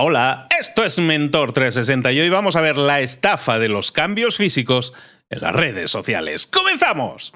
Hola, esto es Mentor 360 y hoy vamos a ver la estafa de los cambios físicos en las redes sociales. ¡Comenzamos!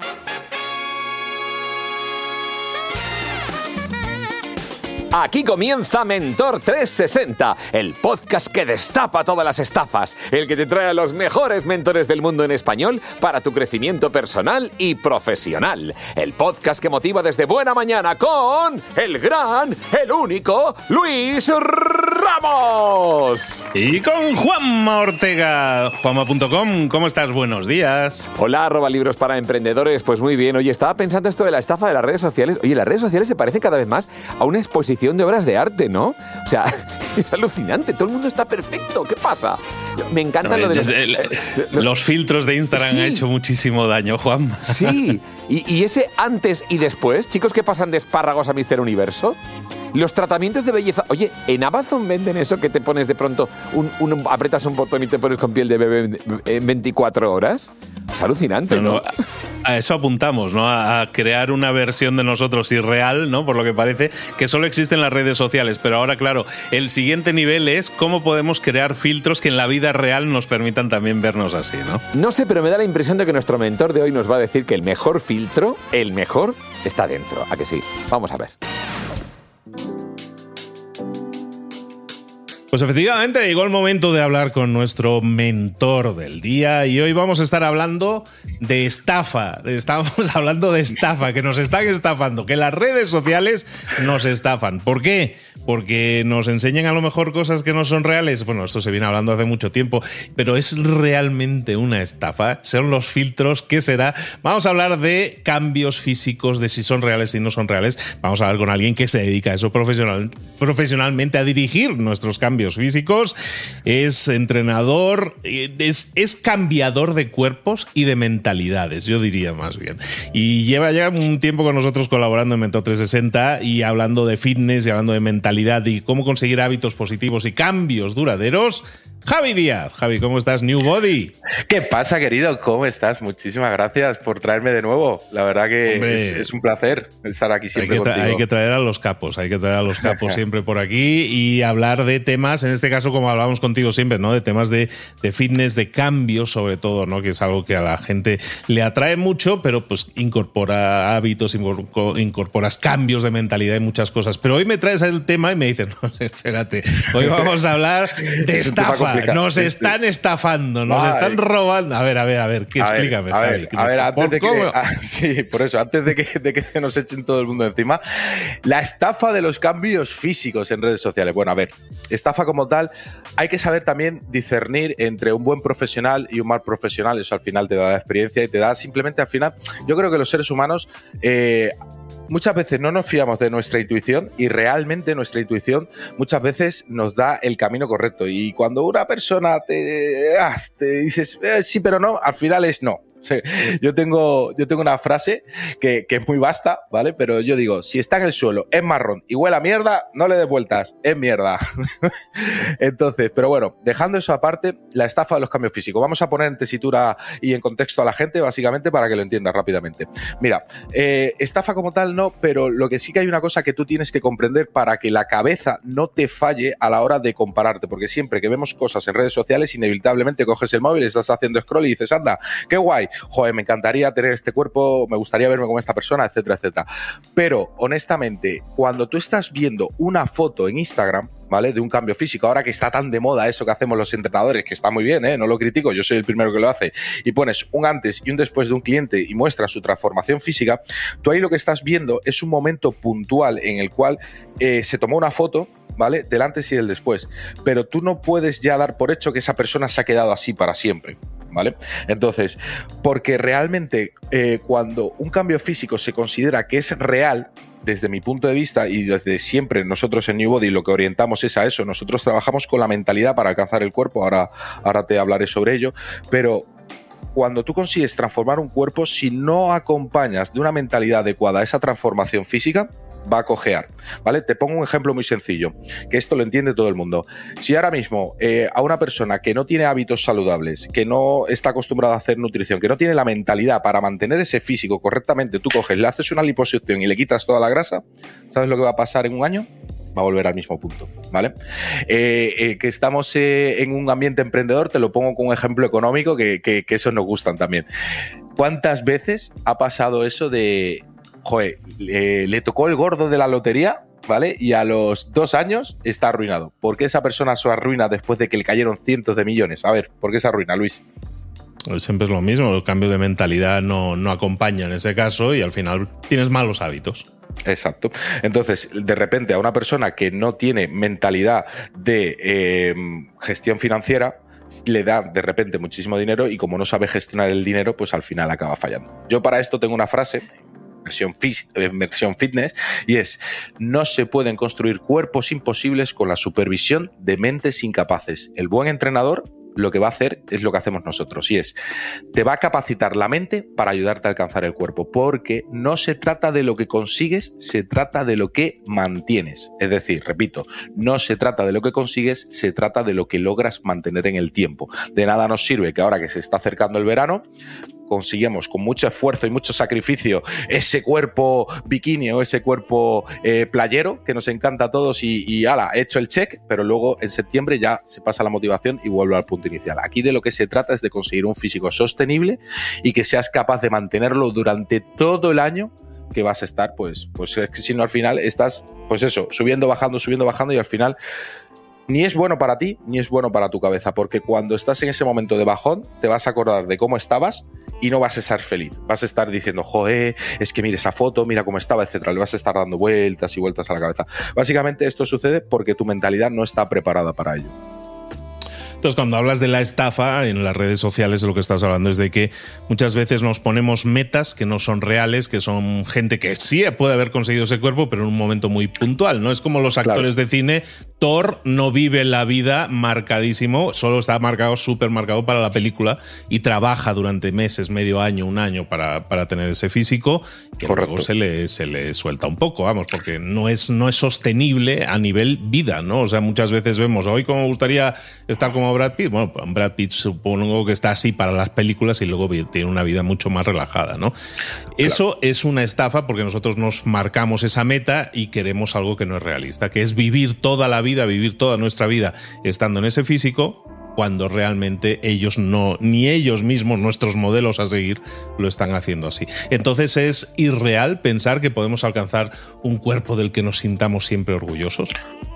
Aquí comienza Mentor 360, el podcast que destapa todas las estafas, el que te trae a los mejores mentores del mundo en español para tu crecimiento personal y profesional. El podcast que motiva desde buena mañana con el gran, el único Luis Ramos. Y con Juanma Ortega, juanma.com. ¿Cómo estás? Buenos días. Hola, arroba libros para emprendedores. Pues muy bien. Oye, estaba pensando esto de la estafa de las redes sociales. Oye, las redes sociales se parecen cada vez más a una exposición de obras de arte, ¿no? O sea, es alucinante, todo el mundo está perfecto, ¿qué pasa? Me encanta lo de los... Eh, los filtros de Instagram han hecho muchísimo daño, Juan. Sí, y, y ese antes y después, chicos que pasan de espárragos a Mister Universo, los tratamientos de belleza. Oye, en Amazon venden eso que te pones de pronto, un, un apretas un botón y te pones con piel de bebé en 24 horas. Es alucinante, ¿no? A eso apuntamos, ¿no? A, crear una versión de nosotros irreal, ¿no? Por lo que parece, que solo existe en las redes sociales. Pero ahora, claro, el siguiente nivel es cómo podemos crear filtros que en la vida real nos permitan también vernos así, ¿no? No sé, pero me da la impresión de que nuestro mentor de hoy nos va a decir que el mejor filtro, el mejor, está dentro. ¿A que sí? Vamos a ver. Pues efectivamente llegó el momento de hablar con nuestro mentor del día y hoy vamos a estar hablando de estafa. Estamos hablando de estafa, que nos están estafando, que las redes sociales nos estafan. ¿Por qué? Porque nos enseñan a lo mejor cosas que no son reales. Bueno, esto se viene hablando hace mucho tiempo, pero es realmente una estafa. Son los filtros, ¿qué será? Vamos a hablar de cambios físicos, de si son reales, si no son reales. Vamos a hablar con alguien que se dedica a eso profesional, profesionalmente, a dirigir nuestros cambios físicos, es entrenador, es, es cambiador de cuerpos y de mentalidades, yo diría más bien. Y lleva ya un tiempo con nosotros colaborando en Mentor 360 y hablando de fitness y hablando de mentalidad y cómo conseguir hábitos positivos y cambios duraderos. Javi Díaz. Javi, ¿cómo estás? New Body. ¿Qué pasa, querido? ¿Cómo estás? Muchísimas gracias por traerme de nuevo. La verdad que es, un placer estar aquí siempre hay que, Hay que traer a los capos, hay que traer a los capos siempre por aquí y hablar de temas, en este caso como hablábamos contigo siempre, ¿no? De temas de, fitness, de cambios sobre todo, ¿no? Que es algo que a la gente le atrae mucho, pero pues incorpora hábitos, incorporas cambios de mentalidad y muchas cosas. Pero hoy me traes el tema y me dices, no, espérate, hoy vamos a hablar de estafa nos están estafando, nos están robando. A ver, a ver, a ver, ¿qué? explícame. a, ver, a ver, antes de que. Ah, sí, por eso, antes de que, de que se nos echen todo el mundo encima. La estafa de los cambios físicos en redes sociales. Bueno, a ver, estafa como tal, hay que saber también discernir entre un buen profesional y un mal profesional. Eso al final te da la experiencia y te da simplemente al final. Yo creo que los seres humanos. Eh, muchas veces no nos fiamos de nuestra intuición y realmente nuestra intuición muchas veces nos da el camino correcto. Y cuando una persona te, ah, te dices eh, sí, pero no, al final es no. Yo, tengo, yo tengo una frase que, es muy vasta, ¿vale? Pero yo digo, si está en el suelo, es marrón y huele a mierda, no le des vueltas, es mierda. Entonces, pero bueno, dejando eso aparte, la estafa de los cambios físicos. Vamos a poner en tesitura y en contexto a la gente, básicamente, para que lo entienda rápidamente. Mira, eh, estafa como tal no, pero lo que sí que hay una cosa que tú tienes que comprender para que la cabeza no te falle a la hora de compararte, porque siempre que vemos cosas en redes sociales, inevitablemente coges el móvil, estás haciendo scroll y dices, anda, qué guay, joder, me encantaría tener este cuerpo, me gustaría verme como esta persona, etcétera, etcétera. Pero, honestamente, cuando tú estás viendo una foto en Instagram, ¿vale? De un cambio físico, ahora que está tan de moda eso que hacemos los entrenadores, que está muy bien, ¿eh? No lo critico, yo soy el primero que lo hace, y pones un antes y un después de un cliente y muestras su transformación física, tú ahí lo que estás viendo es un momento puntual en el cual eh, se tomó una foto, ¿vale? Del antes y del después. Pero tú no puedes ya dar por hecho que esa persona se ha quedado así para siempre. ¿Vale? Entonces, porque realmente eh, cuando un cambio físico se considera que es real, desde mi punto de vista y desde siempre nosotros en New Body lo que orientamos es a eso, nosotros trabajamos con la mentalidad para alcanzar el cuerpo, ahora, ahora te hablaré sobre ello, pero cuando tú consigues transformar un cuerpo, si no acompañas de una mentalidad adecuada a esa transformación física, va a cojear. ¿Vale? Te pongo un ejemplo muy sencillo, que esto lo entiende todo el mundo. Si ahora mismo eh, a una persona que no tiene hábitos saludables, que no está acostumbrada a hacer nutrición, que no tiene la mentalidad para mantener ese físico correctamente, tú coges, le haces una liposucción y le quitas toda la grasa, ¿sabes lo que va a pasar en un año? va a volver al mismo punto, ¿vale? Eh, eh, que estamos en un ambiente emprendedor, te lo pongo con un ejemplo económico que, que, que eso nos gustan también. ¿Cuántas veces ha pasado eso de, joder, le tocó el gordo de la lotería ¿vale? Y a los dos años está arruinado. ¿Por qué esa persona se arruina después de que le cayeron cientos de millones? A ver, ¿por qué se arruina, Luis? Pues siempre es lo mismo, el cambio de mentalidad no, no acompaña en ese caso y al final tienes malos hábitos. Exacto. Entonces, de repente, a una persona que no tiene mentalidad de eh, gestión financiera, le da de repente muchísimo dinero y como no sabe gestionar el dinero, pues al final acaba fallando. Yo para esto tengo una frase versión, versión fitness, y es, no se pueden construir cuerpos imposibles con la supervisión de mentes incapaces. El buen entrenador lo que va a hacer es lo que hacemos nosotros y es, te va a capacitar la mente para ayudarte a alcanzar el cuerpo, porque no se trata de lo que consigues, se trata de lo que mantienes. Es decir, repito, no se trata de lo que consigues, se trata de lo que logras mantener en el tiempo. De nada nos sirve que ahora que se está acercando el verano, conseguimos con mucho esfuerzo y mucho sacrificio ese cuerpo bikini o ese cuerpo eh, playero que nos encanta a todos y, ala, he hecho el check, pero luego en septiembre ya se pasa la motivación y vuelvo al punto inicial. Aquí de lo que se trata es de conseguir un físico sostenible y que seas capaz de mantenerlo durante todo el año que vas a estar, pues, pues si no al final estás, pues eso, subiendo, bajando, subiendo, bajando y al final ni es bueno para ti ni es bueno para tu cabeza, porque cuando estás en ese momento de bajón te vas a acordar de cómo estabas y no vas a estar feliz. Vas a estar diciendo, joder, es que mire esa foto, mira cómo estaba, etcétera. Le vas a estar dando vueltas y vueltas a la cabeza. Básicamente esto sucede porque tu mentalidad no está preparada para ello. Entonces, cuando hablas de la estafa en las redes sociales, de lo que estás hablando es de que muchas veces nos ponemos metas que no son reales, que son gente que sí puede haber conseguido ese cuerpo, pero en un momento muy puntual. No es como los actores de cine. Thor no vive la vida marcadísimo, solo está marcado, súper marcado para la película y trabaja durante meses, medio año, un año para, para tener ese físico, que luego se le, se le suelta un poco, vamos, porque no es, no es sostenible a nivel vida, ¿no? O sea, muchas veces vemos, hoy como me gustaría estar como Brad Pitt. Bueno, pues Brad Pitt supongo que está así para las películas y luego tiene una vida mucho más relajada, ¿no? Eso es una estafa porque nosotros nos marcamos esa meta y queremos algo que no es realista, que es vivir toda la vida, vivir toda nuestra vida estando en ese físico cuando realmente ellos no, ni ellos mismos, nuestros modelos a seguir, lo están haciendo así. Entonces es irreal pensar que podemos alcanzar un cuerpo del que nos sintamos siempre orgullosos.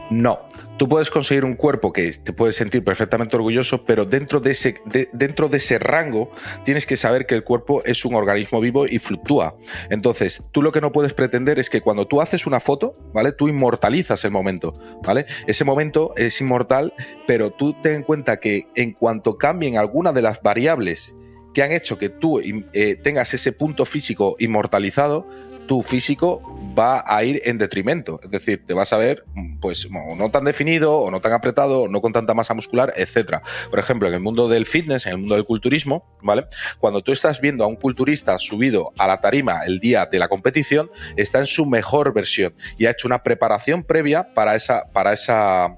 No, tú puedes conseguir un cuerpo que te puedes sentir perfectamente orgulloso, pero dentro de, ese, dentro de ese rango tienes que saber que el cuerpo es un organismo vivo y fluctúa. Entonces, tú lo que no puedes pretender es que cuando tú haces una foto, ¿vale? Tú inmortalizas el momento, ¿vale? Ese momento es inmortal, pero tú ten en cuenta que en cuanto cambien alguna de las variables que han hecho que tú eh, tengas ese punto físico inmortalizado, tu físico va a ir en detrimento. Es decir, te vas a ver, pues, no tan definido, o no tan apretado, o no con tanta masa muscular, etcétera. Por ejemplo, en el mundo del fitness, en el mundo del culturismo, ¿vale? Cuando tú estás viendo a un culturista subido a la tarima el día de la competición, está en su mejor versión y ha hecho una preparación previa para esa, para esa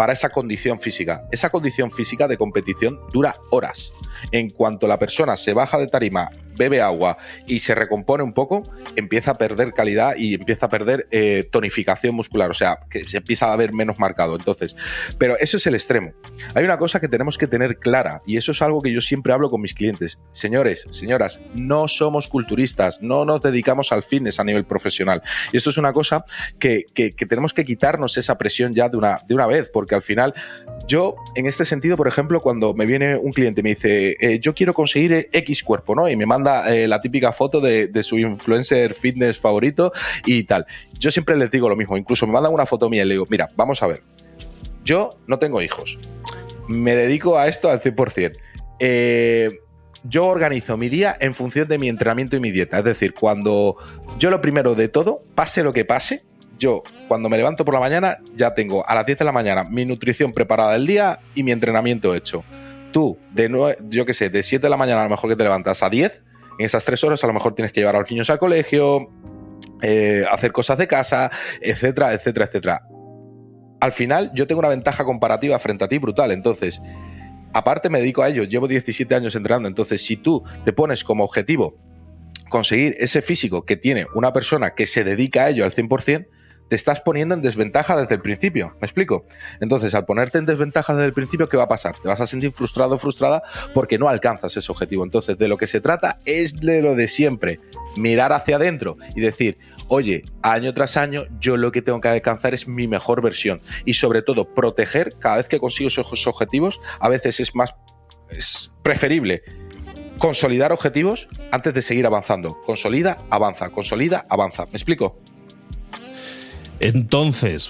para esa condición física. Esa condición física de competición dura horas. En cuanto la persona se baja de tarima, bebe agua y se recompone un poco, empieza a perder calidad y empieza a perder eh, tonificación muscular, o sea, que se empieza a ver menos marcado. Entonces, pero eso es el extremo. Hay una cosa que tenemos que tener clara y eso es algo que yo siempre hablo con mis clientes. Señores, señoras, no somos culturistas, no nos dedicamos al fitness a nivel profesional. Y esto es una cosa que, que, tenemos que quitarnos esa presión ya de una, de una vez, porque al final yo, en este sentido, por ejemplo, cuando me viene un cliente y me dice, eh, yo quiero conseguir X cuerpo, ¿no? Y me manda eh, la típica foto de, su influencer fitness favorito y tal. Yo siempre les digo lo mismo, incluso me mandan una foto mía y le digo, mira, vamos a ver, yo no tengo hijos, me dedico a esto al 100%. Eh, yo organizo mi día en función de mi entrenamiento y mi dieta. Es decir, cuando yo lo primero de todo, pase lo que pase, yo cuando me levanto por la mañana ya tengo a las 10 de la mañana mi nutrición preparada del día y mi entrenamiento hecho. Tú, de yo qué sé, de 7 de la mañana a lo mejor que te levantas a 10, en esas 3 horas a lo mejor tienes que llevar a los niños al colegio, eh, hacer cosas de casa, etcétera, etcétera, etcétera. Al final yo tengo una ventaja comparativa frente a ti brutal, entonces, aparte me dedico a ello, llevo 17 años entrenando, entonces si tú te pones como objetivo conseguir ese físico que tiene una persona que se dedica a ello al 100%, te estás poniendo en desventaja desde el principio. ¿Me explico? Entonces, al ponerte en desventaja desde el principio, ¿qué va a pasar? Te vas a sentir frustrado o frustrada porque no alcanzas ese objetivo. Entonces, de lo que se trata es de lo de siempre. Mirar hacia adentro y decir, oye, año tras año, yo lo que tengo que alcanzar es mi mejor versión. Y sobre todo, proteger cada vez que consigo esos objetivos. A veces es más es preferible consolidar objetivos antes de seguir avanzando. Consolida, avanza, consolida, avanza. ¿Me explico? Entonces,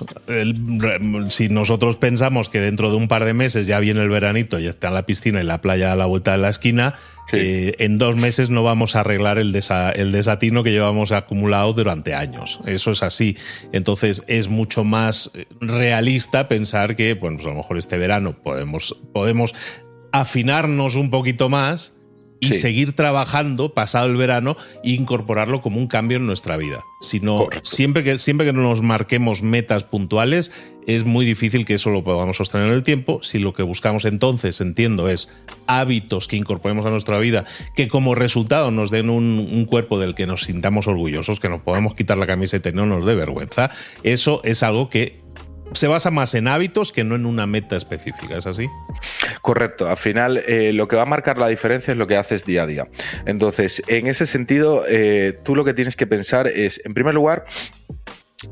si nosotros pensamos que dentro de un par de meses ya viene el veranito, ya está en la piscina y la playa a la vuelta de la esquina, eh, en dos meses no vamos a arreglar el, el desatino que llevamos acumulado durante años. Eso es así. Entonces, es mucho más realista pensar que, bueno, pues a lo mejor este verano podemos, podemos afinarnos un poquito más y seguir trabajando pasado el verano e incorporarlo como un cambio en nuestra vida. Sino siempre que, siempre que nos marquemos metas puntuales, es muy difícil que eso lo podamos sostener en el tiempo. Si lo que buscamos entonces, entiendo, es hábitos que incorporemos a nuestra vida, que como resultado nos den un, un cuerpo del que nos sintamos orgullosos, que nos podamos quitar la camiseta y no nos dé vergüenza, eso es algo que se basa más en hábitos que no en una meta específica, ¿es así? Correcto, al final eh, lo que va a marcar la diferencia es lo que haces día a día. Entonces, en ese sentido, eh, tú lo que tienes que pensar es, en primer lugar,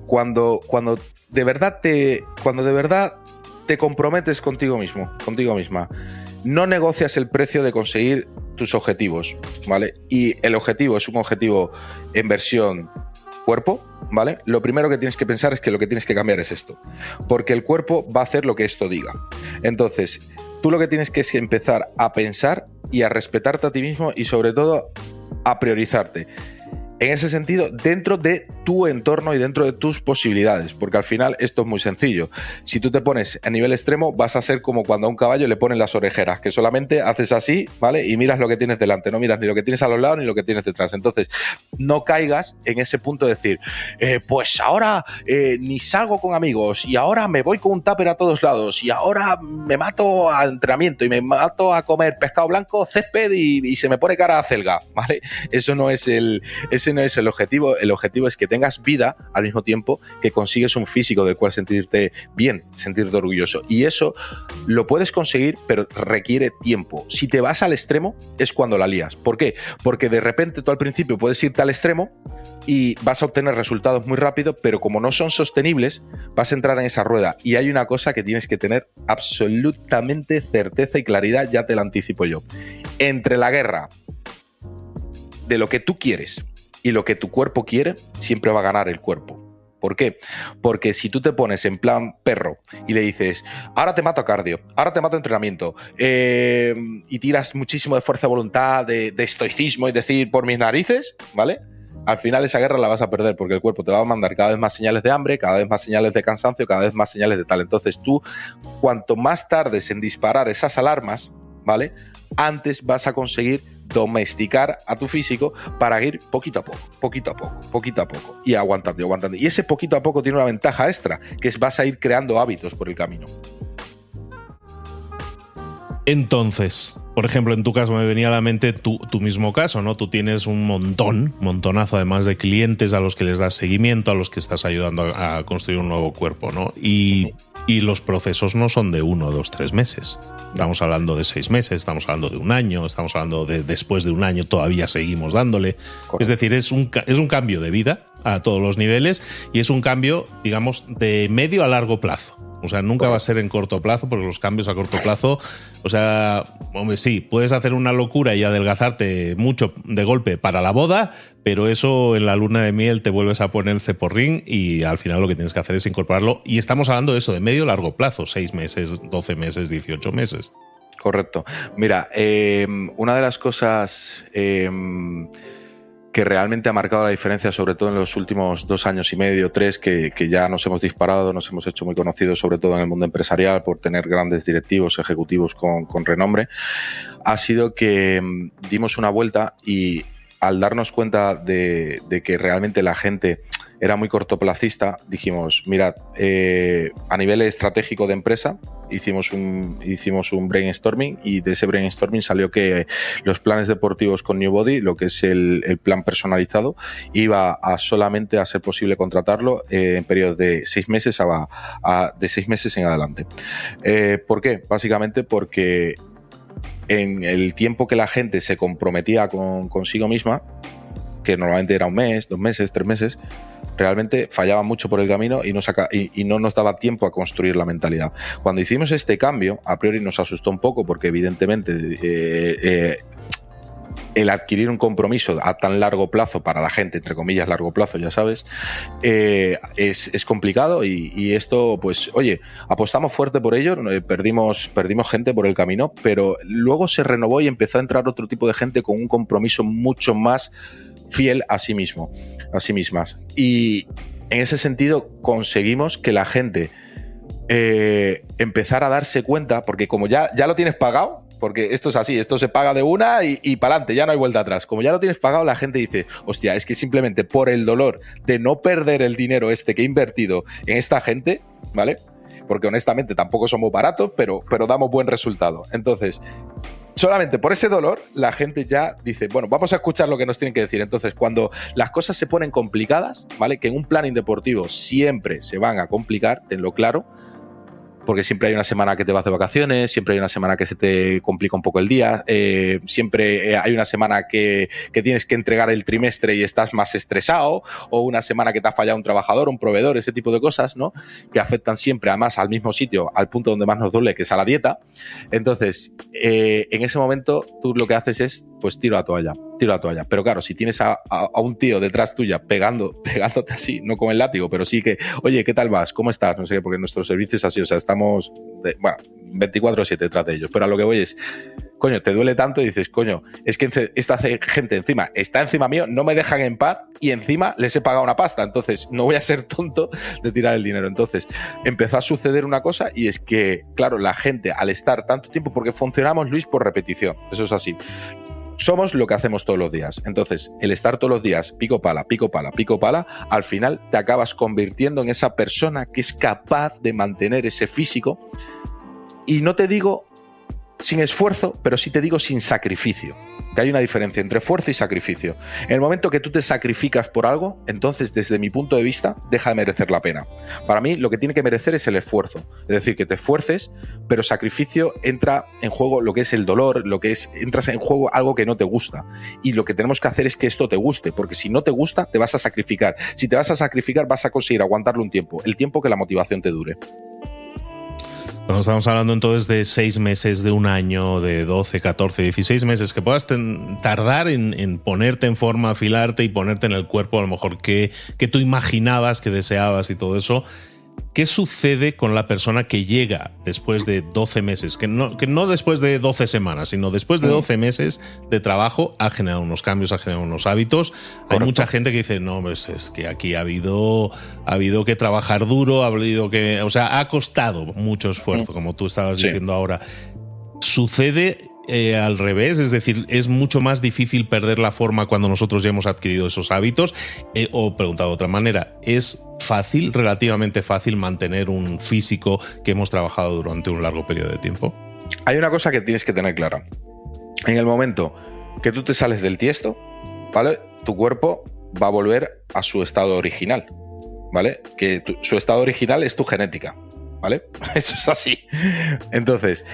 cuando, cuando de verdad te. Cuando de verdad te comprometes contigo mismo, contigo misma, no negocias el precio de conseguir tus objetivos, ¿vale? Y el objetivo es un objetivo en versión cuerpo, ¿vale? Lo primero que tienes que pensar es que lo que tienes que cambiar es esto, porque el cuerpo va a hacer lo que esto diga. Entonces, tú lo que tienes que es empezar a pensar y a respetarte a ti mismo y sobre todo a priorizarte en ese sentido dentro de tu entorno y dentro de tus posibilidades, porque al final esto es muy sencillo. Si tú te pones a nivel extremo, vas a ser como cuando a un caballo le ponen las orejeras, que solamente haces así, ¿vale? Y miras lo que tienes delante, no miras ni lo que tienes a los lados ni lo que tienes detrás. Entonces, no caigas en ese punto de decir, eh, pues ahora eh, ni salgo con amigos y ahora me voy con un tupper a todos lados y ahora me mato a entrenamiento y me mato a comer pescado blanco, césped y, se me pone cara a celga, ¿vale? Eso no es el no es el objetivo. El objetivo es que tengas vida al mismo tiempo que consigues un físico del cual sentirte bien, sentirte orgulloso. Y eso lo puedes conseguir, pero requiere tiempo. Si te vas al extremo, es cuando la lías. ¿Por qué? Porque de repente tú al principio puedes irte al extremo y vas a obtener resultados muy rápido, pero como no son sostenibles, vas a entrar en esa rueda. Y hay una cosa que tienes que tener absolutamente certeza y claridad, ya te la anticipo yo. Entre la guerra de lo que tú quieres y lo que tu cuerpo quiere, siempre va a ganar el cuerpo. ¿Por qué? Porque si tú te pones en plan perro y le dices, ahora te mato a cardio, ahora te mato a entrenamiento, eh, y tiras muchísimo de fuerza de voluntad, de, estoicismo y decir por mis narices, ¿vale? Al final esa guerra la vas a perder porque el cuerpo te va a mandar cada vez más señales de hambre, cada vez más señales de cansancio, cada vez más señales de tal. Entonces tú, cuanto más tardes en disparar esas alarmas, ¿vale? Antes vas a conseguir domesticar a tu físico para ir poquito a poco, poquito a poco, poquito a poco y aguantando y aguantando. Y ese poquito a poco tiene una ventaja extra, que es vas a ir creando hábitos por el camino. Entonces, por ejemplo, en tu caso me venía a la mente tu, mismo caso, ¿no? Tú tienes un montón, montonazo además de clientes a los que les das seguimiento, a los que estás ayudando a, construir un nuevo cuerpo, ¿no? Y, y los procesos no son de uno, dos, tres meses. Estamos hablando de seis meses, estamos hablando de un año, estamos hablando de después de un año todavía seguimos dándole. Es decir, es un, es un cambio de vida a todos los niveles y es un cambio, digamos, de medio a largo plazo. O sea, nunca va a ser en corto plazo, porque los cambios a corto plazo, o sea, hombre, sí, puedes hacer una locura y adelgazarte mucho de golpe para la boda, pero eso en la luna de miel te vuelves a poner ceporrín y al final lo que tienes que hacer es incorporarlo. Y estamos hablando de eso, de medio largo plazo, seis meses, 12 meses, 18 meses. Correcto. Mira, eh, una de las cosas... Eh, que realmente ha marcado la diferencia, sobre todo en los últimos dos años y medio, tres, que, ya nos hemos disparado, nos hemos hecho muy conocidos, sobre todo en el mundo empresarial, por tener grandes directivos, ejecutivos con, renombre, ha sido que mm, dimos una vuelta y al darnos cuenta de, que realmente la gente era muy cortoplacista, dijimos, mirad, eh, a nivel estratégico de empresa, hicimos un, hicimos un brainstorming y de ese brainstorming salió que los planes deportivos con New Body, lo que es el, plan personalizado, iba a solamente a ser posible contratarlo eh, en periodos de seis meses a, de seis meses en adelante. Eh, ¿Por qué? Básicamente porque en el tiempo que la gente se comprometía con, consigo misma, que normalmente era un mes, dos meses, tres meses, realmente fallaba mucho por el camino y, y, no nos daba tiempo a construir la mentalidad. Cuando hicimos este cambio, a priori nos asustó un poco porque evidentemente eh, eh, el adquirir un compromiso a tan largo plazo para la gente, entre comillas largo plazo, ya sabes, eh, es, complicado y, esto, pues, oye, apostamos fuerte por ello, perdimos, perdimos gente por el camino, pero luego se renovó y empezó a entrar otro tipo de gente con un compromiso mucho más fiel a sí mismo, a sí mismas. Y en ese sentido conseguimos que la gente eh, empezara a darse cuenta, porque como ya, ya lo tienes pagado, porque esto es así, esto se paga de una y, y para adelante, ya no hay vuelta atrás. Como ya lo tienes pagado, la gente dice, hostia, es que simplemente por el dolor de no perder el dinero este que he invertido en esta gente, ¿vale? Porque honestamente tampoco somos baratos, pero, pero damos buen resultado. Entonces, solamente por ese dolor, la gente ya dice, bueno, vamos a escuchar lo que nos tienen que decir. Entonces, cuando las cosas se ponen complicadas, ¿vale? Que en un plan deportivo siempre se van a complicar, tenlo claro, porque siempre hay una semana que te vas de vacaciones, siempre hay una semana que se te complica un poco el día, eh, siempre eh, hay una semana que, tienes que entregar el trimestre y estás más estresado, o una semana que te ha fallado un trabajador, un proveedor, ese tipo de cosas, ¿no? Que afectan siempre, además, al mismo sitio, al punto donde más nos duele, que es a la dieta. Entonces, eh, en ese momento, tú lo que haces es, pues, tiro la toalla tiro la toalla. Pero claro, si tienes a, un tío detrás tuya pegando, pegándote así, no con el látigo, pero sí que, oye, ¿qué tal vas? ¿Cómo estás? No sé, porque nuestro servicio es así, o sea, estamos, bueno, 24-7 detrás de ellos. Pero a lo que voy es, coño, te duele tanto y dices, coño, es que esta gente encima está encima mío, no me dejan en paz y encima les he pagado una pasta. Entonces, no voy a ser tonto de tirar el dinero. Entonces, empezó a suceder una cosa y es que, claro, la gente al estar tanto tiempo, porque funcionamos, Luis, por repetición, eso es así somos lo que hacemos todos los días. Entonces, el estar todos los días pico pala, pico pala, pico pala, al final te acabas convirtiendo en esa persona que es capaz de mantener ese físico. Y no te digo sin esfuerzo, pero sí te digo sin sacrificio. Que hay una diferencia entre esfuerzo y sacrificio. En el momento que tú te sacrificas por algo, entonces desde mi punto de vista deja de merecer la pena. Para mí lo que tiene que merecer es el esfuerzo. Es decir, que te esfuerces, pero sacrificio entra en juego lo que es el dolor, lo que es entras en juego algo que no te gusta. Y lo que tenemos que hacer es que esto te guste, porque si no te gusta, te vas a sacrificar. Si te vas a sacrificar, vas a conseguir aguantarlo un tiempo, el tiempo que la motivación te dure. Estamos hablando entonces de seis meses, de un año, de 12, 14, 16 meses que puedas tardar en, ponerte en forma, afilarte y ponerte en el cuerpo a lo mejor que, que tú imaginabas, que deseabas y todo eso. ¿Qué sucede con la persona que llega después de 12 meses? Que no, que no después de 12 semanas, sino después de 12 mm. meses de trabajo ha generado unos cambios, ha generado unos hábitos. Hay mucha gente que dice, no, pues es que aquí ha habido, ha habido que trabajar duro, ha habido que, o sea, ha costado mucho esfuerzo, como tú estabas diciendo ahora. ¿Sucede eh, al revés, es decir, es mucho más difícil perder la forma cuando nosotros ya hemos adquirido esos hábitos. Eh, o preguntado de otra manera, ¿es fácil, relativamente fácil, mantener un físico que hemos trabajado durante un largo periodo de tiempo? Hay una cosa que tienes que tener clara. En el momento que tú te sales del tiesto, ¿vale? Tu cuerpo va a volver a su estado original, ¿vale? Que su estado original es tu genética, ¿vale? Eso es así. Entonces,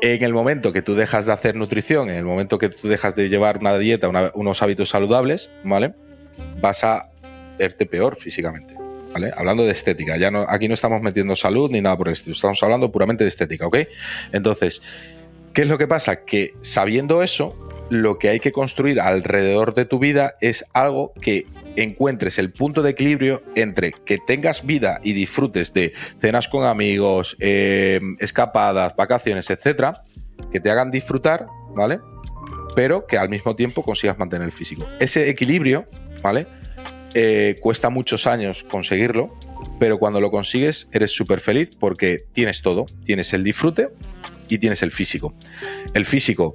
en el momento que tú dejas de hacer nutrición, en el momento que tú dejas de llevar una dieta, unos hábitos saludables, ¿vale? Vas a verte peor físicamente. ¿Vale? Hablando de estética, ya no, aquí no estamos metiendo salud ni nada por el estilo, estamos hablando puramente de estética, ¿ok? Entonces, ¿qué es lo que pasa? Que sabiendo eso, lo que hay que construir alrededor de tu vida es algo que encuentres el punto de equilibrio entre que tengas vida y disfrutes de cenas con amigos, eh, escapadas, vacaciones, etcétera, que te hagan disfrutar, ¿vale? Pero que al mismo tiempo consigas mantener el físico. Ese equilibrio, ¿vale? Eh, cuesta muchos años conseguirlo, pero cuando lo consigues eres súper feliz porque tienes todo. Tienes el disfrute y tienes el físico. El físico,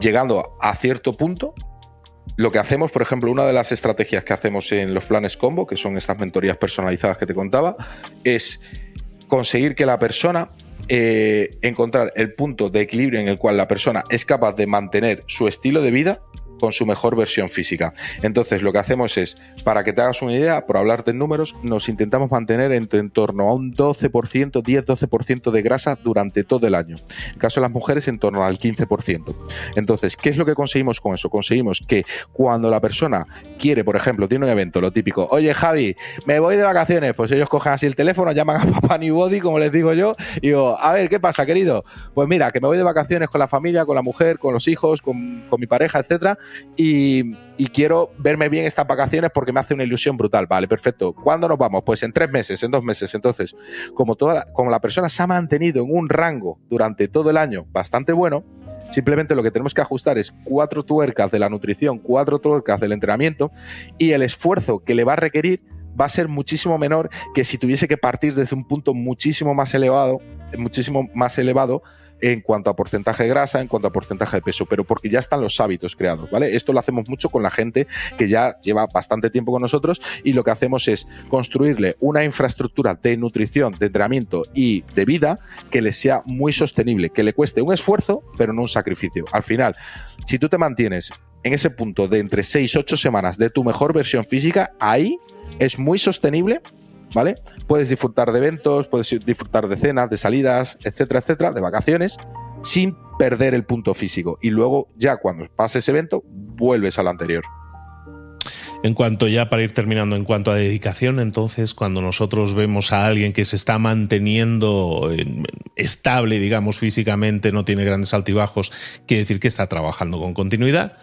llegando a cierto punto, lo que hacemos, por ejemplo, una de las estrategias que hacemos en los planes combo, que son estas mentorías personalizadas que te contaba, es conseguir que la persona eh, encontrar el punto de equilibrio en el cual la persona es capaz de mantener su estilo de vida con su mejor versión física. Entonces, lo que hacemos es, para que te hagas una idea, por hablarte en números, nos intentamos mantener en, torno a un 12%, 10-12% de grasa durante todo el año. En caso de las mujeres, en torno al 15%. Entonces, ¿qué es lo que conseguimos con eso? Conseguimos que cuando la persona quiere, por ejemplo, tiene un evento, lo típico, oye Javi, me voy de vacaciones, pues ellos cogen así el teléfono, llaman a papá New Body, como les digo yo, y digo, a ver, ¿qué pasa, querido? Pues mira, que me voy de vacaciones con la familia, con la mujer, con los hijos, con mi pareja, etcétera, y, quiero verme bien estas vacaciones porque me hace una ilusión brutal. Vale, perfecto. ¿Cuándo nos vamos? Pues en tres meses, en dos meses. Entonces, como, toda la, como la persona se ha mantenido en un rango durante todo el año bastante bueno, Simplemente lo que tenemos que ajustar es cuatro tuercas de la nutrición, cuatro tuercas del entrenamiento y el esfuerzo que le va a requerir va a ser muchísimo menor que si tuviese que partir desde un punto muchísimo más elevado, muchísimo más elevado en cuanto a porcentaje de grasa, en cuanto a porcentaje de peso, pero porque ya están los hábitos creados, ¿vale? Esto lo hacemos mucho con la gente que ya lleva bastante tiempo con nosotros y lo que hacemos es construirle una infraestructura de nutrición, de entrenamiento y de vida que le sea muy sostenible, que le cueste un esfuerzo, pero no un sacrificio. Al final, si tú te mantienes en ese punto de entre 6 y 8 semanas de tu mejor versión física, ahí es muy sostenible ¿vale? Puedes disfrutar de eventos, puedes disfrutar de cenas, de salidas, etcétera, etcétera, de vacaciones, sin perder el punto físico. Y luego, ya cuando pases ese evento, vuelves al anterior. En cuanto ya para ir terminando, en cuanto a dedicación, entonces cuando nosotros vemos a alguien que se está manteniendo eh, estable, digamos, físicamente, no tiene grandes altibajos, quiere decir que está trabajando con continuidad.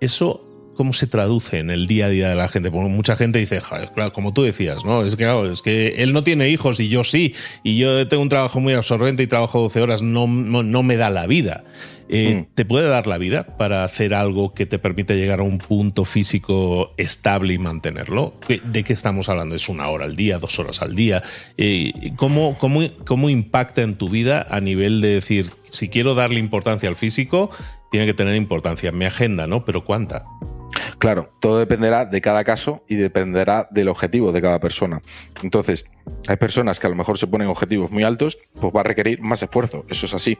Eso cómo se traduce en el día a día de la gente. Porque mucha gente dice, claro, como tú decías, ¿no? Es que, claro, es que él no tiene hijos y yo sí, y yo tengo un trabajo muy absorbente y trabajo 12 horas, no, no, me da la vida. Eh, mm. ¿Te puede dar la vida para hacer algo que te permite llegar a un punto físico estable y mantenerlo? ¿De qué estamos hablando? ¿Es una hora al día, dos horas al día? Eh, ¿cómo, cómo, cómo impacta en tu vida a nivel de decir, si quiero darle importancia al físico, tiene que tener importancia en mi agenda, ¿no? Pero ¿cuánta? Claro, todo dependerá de cada caso y dependerá del objetivo de cada persona. Entonces, hay personas que a lo mejor se ponen objetivos muy altos, pues va a requerir más esfuerzo, eso es así.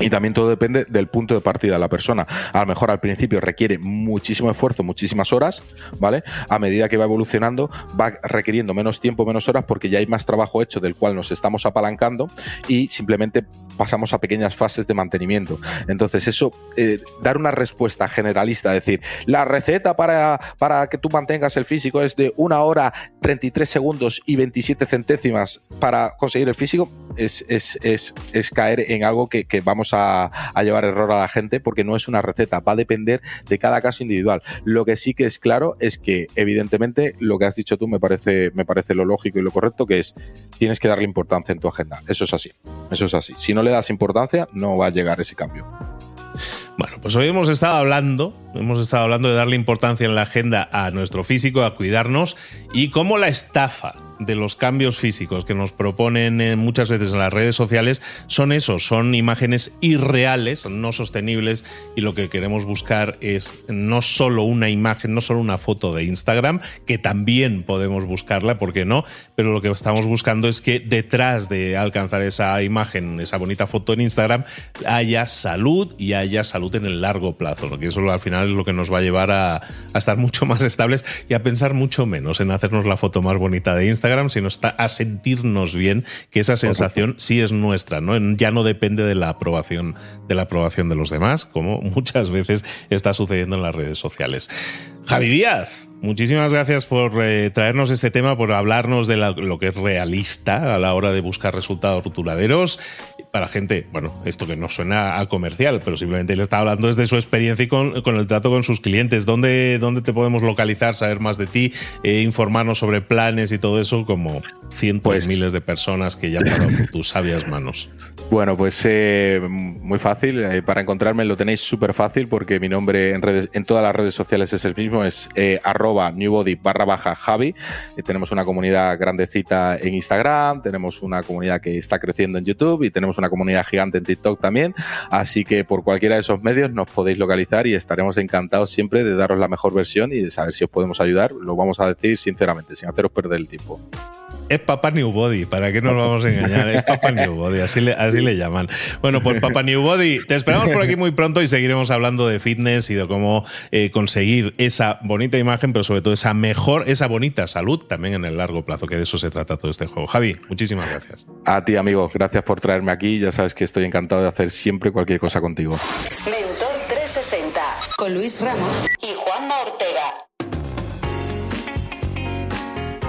Y también todo depende del punto de partida de la persona. A lo mejor al principio requiere muchísimo esfuerzo, muchísimas horas, ¿vale? A medida que va evolucionando, va requiriendo menos tiempo, menos horas, porque ya hay más trabajo hecho del cual nos estamos apalancando y simplemente pasamos a pequeñas fases de mantenimiento. Entonces, eso, eh, dar una respuesta generalista, decir, la receta para, para que tú mantengas el físico es de una hora, 33 segundos y 27 centésimas para conseguir el físico, es, es, es, es caer en algo que, que vamos a, llevar error a la gente porque no es una receta, va a depender de cada caso individual. Lo que sí que es claro es que, evidentemente, lo que has dicho tú me parece, me parece lo lógico y lo correcto, que es tienes que darle importancia en tu agenda. Eso es así. Eso es así. Si no le das importancia, no va a llegar ese cambio. Bueno, pues hoy hemos estado hablando, hemos estado hablando de darle importancia en la agenda a nuestro físico, a cuidarnos y cómo la estafa de los cambios físicos que nos proponen eh, muchas veces en las redes sociales son esos, son imágenes irreales, no sostenibles y lo que queremos buscar es no solo una imagen, no solo una foto de Instagram, que también podemos buscarla, ¿por qué no? Pero lo que estamos buscando es que detrás de alcanzar esa imagen, esa bonita foto en Instagram, haya salud y haya salud en el largo plazo, que eso al final es lo que nos va a llevar a, a estar mucho más estables y a pensar mucho menos en hacernos la foto más bonita de Instagram sino está a sentirnos bien, que esa sensación sí es nuestra, ¿no? Ya no depende de la aprobación, de la aprobación de los demás, como muchas veces está sucediendo en las redes sociales. Javi Díaz, muchísimas gracias por eh, traernos este tema, por hablarnos de lo que es realista a la hora de buscar resultados rotuladeros para gente, bueno, esto que no suena a comercial, pero simplemente le está hablando desde su experiencia y con, el trato con sus clientes. ¿Dónde, ¿Dónde, te podemos localizar, saber más de ti, eh, informarnos sobre planes y todo eso? Como cientos, pues miles de personas que ya han por tus sabias manos? Bueno, pues eh, muy fácil. Eh, para encontrarme lo tenéis súper fácil porque mi nombre en, redes, en todas las redes sociales es el mismo, es eh, arroba newbody barra baja Javi. tenemos una comunidad grandecita en Instagram, tenemos una comunidad que está creciendo en YouTube y tenemos una comunidad gigante en TikTok también. Así que por cualquiera de esos medios nos podéis localizar y estaremos encantados siempre de daros la mejor versión y de saber si os podemos ayudar. Lo vamos a decir sinceramente, sin haceros perder el tiempo. Es Papa New Body, ¿para qué nos vamos a engañar? Es Papa New Body, así le, así le llaman. Bueno, pues Papa New Body, te esperamos por aquí muy pronto y seguiremos hablando de fitness y de cómo eh, conseguir esa bonita imagen, pero sobre todo esa mejor, esa bonita salud también en el largo plazo, que de eso se trata todo este juego. Javi, muchísimas gracias. A ti, amigo, gracias por traerme aquí. Ya sabes que estoy encantado de hacer siempre cualquier cosa contigo. Mentor 360 con Luis Ramos y Juanma Ortega.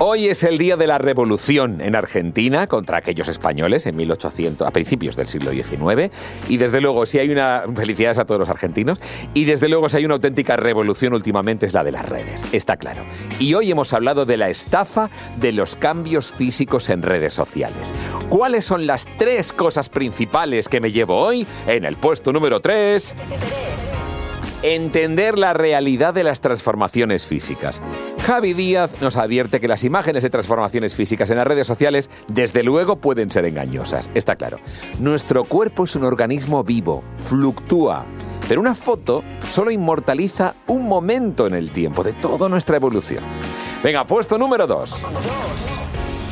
Hoy es el día de la revolución en Argentina contra aquellos españoles en 1800, a principios del siglo XIX. Y desde luego, si hay una. Felicidades a todos los argentinos. Y desde luego, si hay una auténtica revolución últimamente es la de las redes. Está claro. Y hoy hemos hablado de la estafa de los cambios físicos en redes sociales. ¿Cuáles son las tres cosas principales que me llevo hoy en el puesto número 3? entender la realidad de las transformaciones físicas. Javi Díaz nos advierte que las imágenes de transformaciones físicas en las redes sociales desde luego pueden ser engañosas, está claro. Nuestro cuerpo es un organismo vivo, fluctúa, pero una foto solo inmortaliza un momento en el tiempo de toda nuestra evolución. Venga, puesto número 2.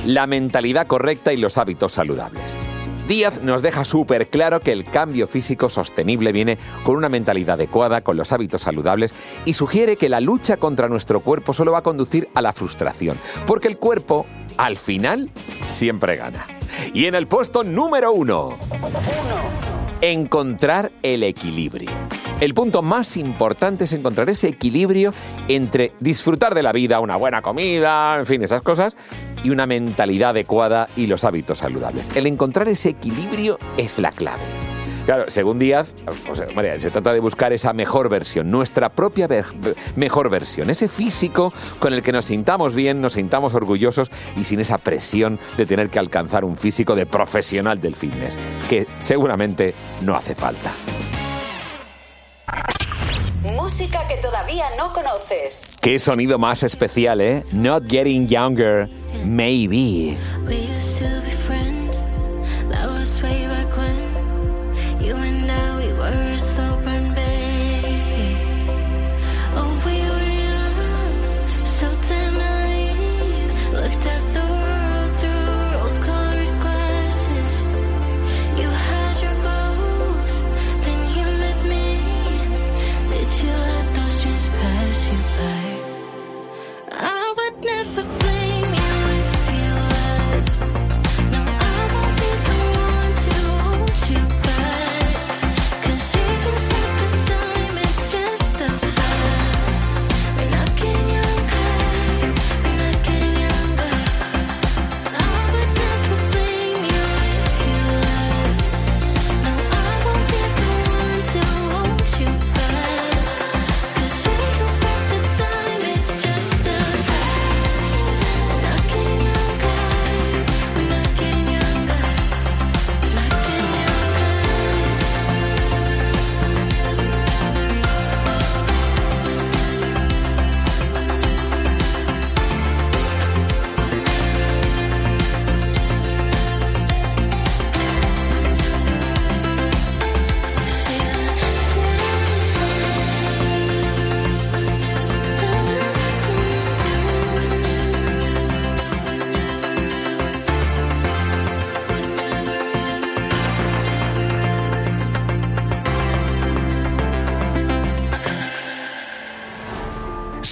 La mentalidad correcta y los hábitos saludables. Díaz nos deja súper claro que el cambio físico sostenible viene con una mentalidad adecuada, con los hábitos saludables y sugiere que la lucha contra nuestro cuerpo solo va a conducir a la frustración, porque el cuerpo, al final, siempre gana. Y en el puesto número uno, encontrar el equilibrio. El punto más importante es encontrar ese equilibrio entre disfrutar de la vida, una buena comida, en fin, esas cosas, y una mentalidad adecuada y los hábitos saludables. El encontrar ese equilibrio es la clave. Claro, según Díaz, pues, se trata de buscar esa mejor versión, nuestra propia mejor versión, ese físico con el que nos sintamos bien, nos sintamos orgullosos y sin esa presión de tener que alcanzar un físico de profesional del fitness, que seguramente no hace falta. Música que todavía no conoces. Qué sonido más especial, ¿eh? Not Getting Younger, Maybe.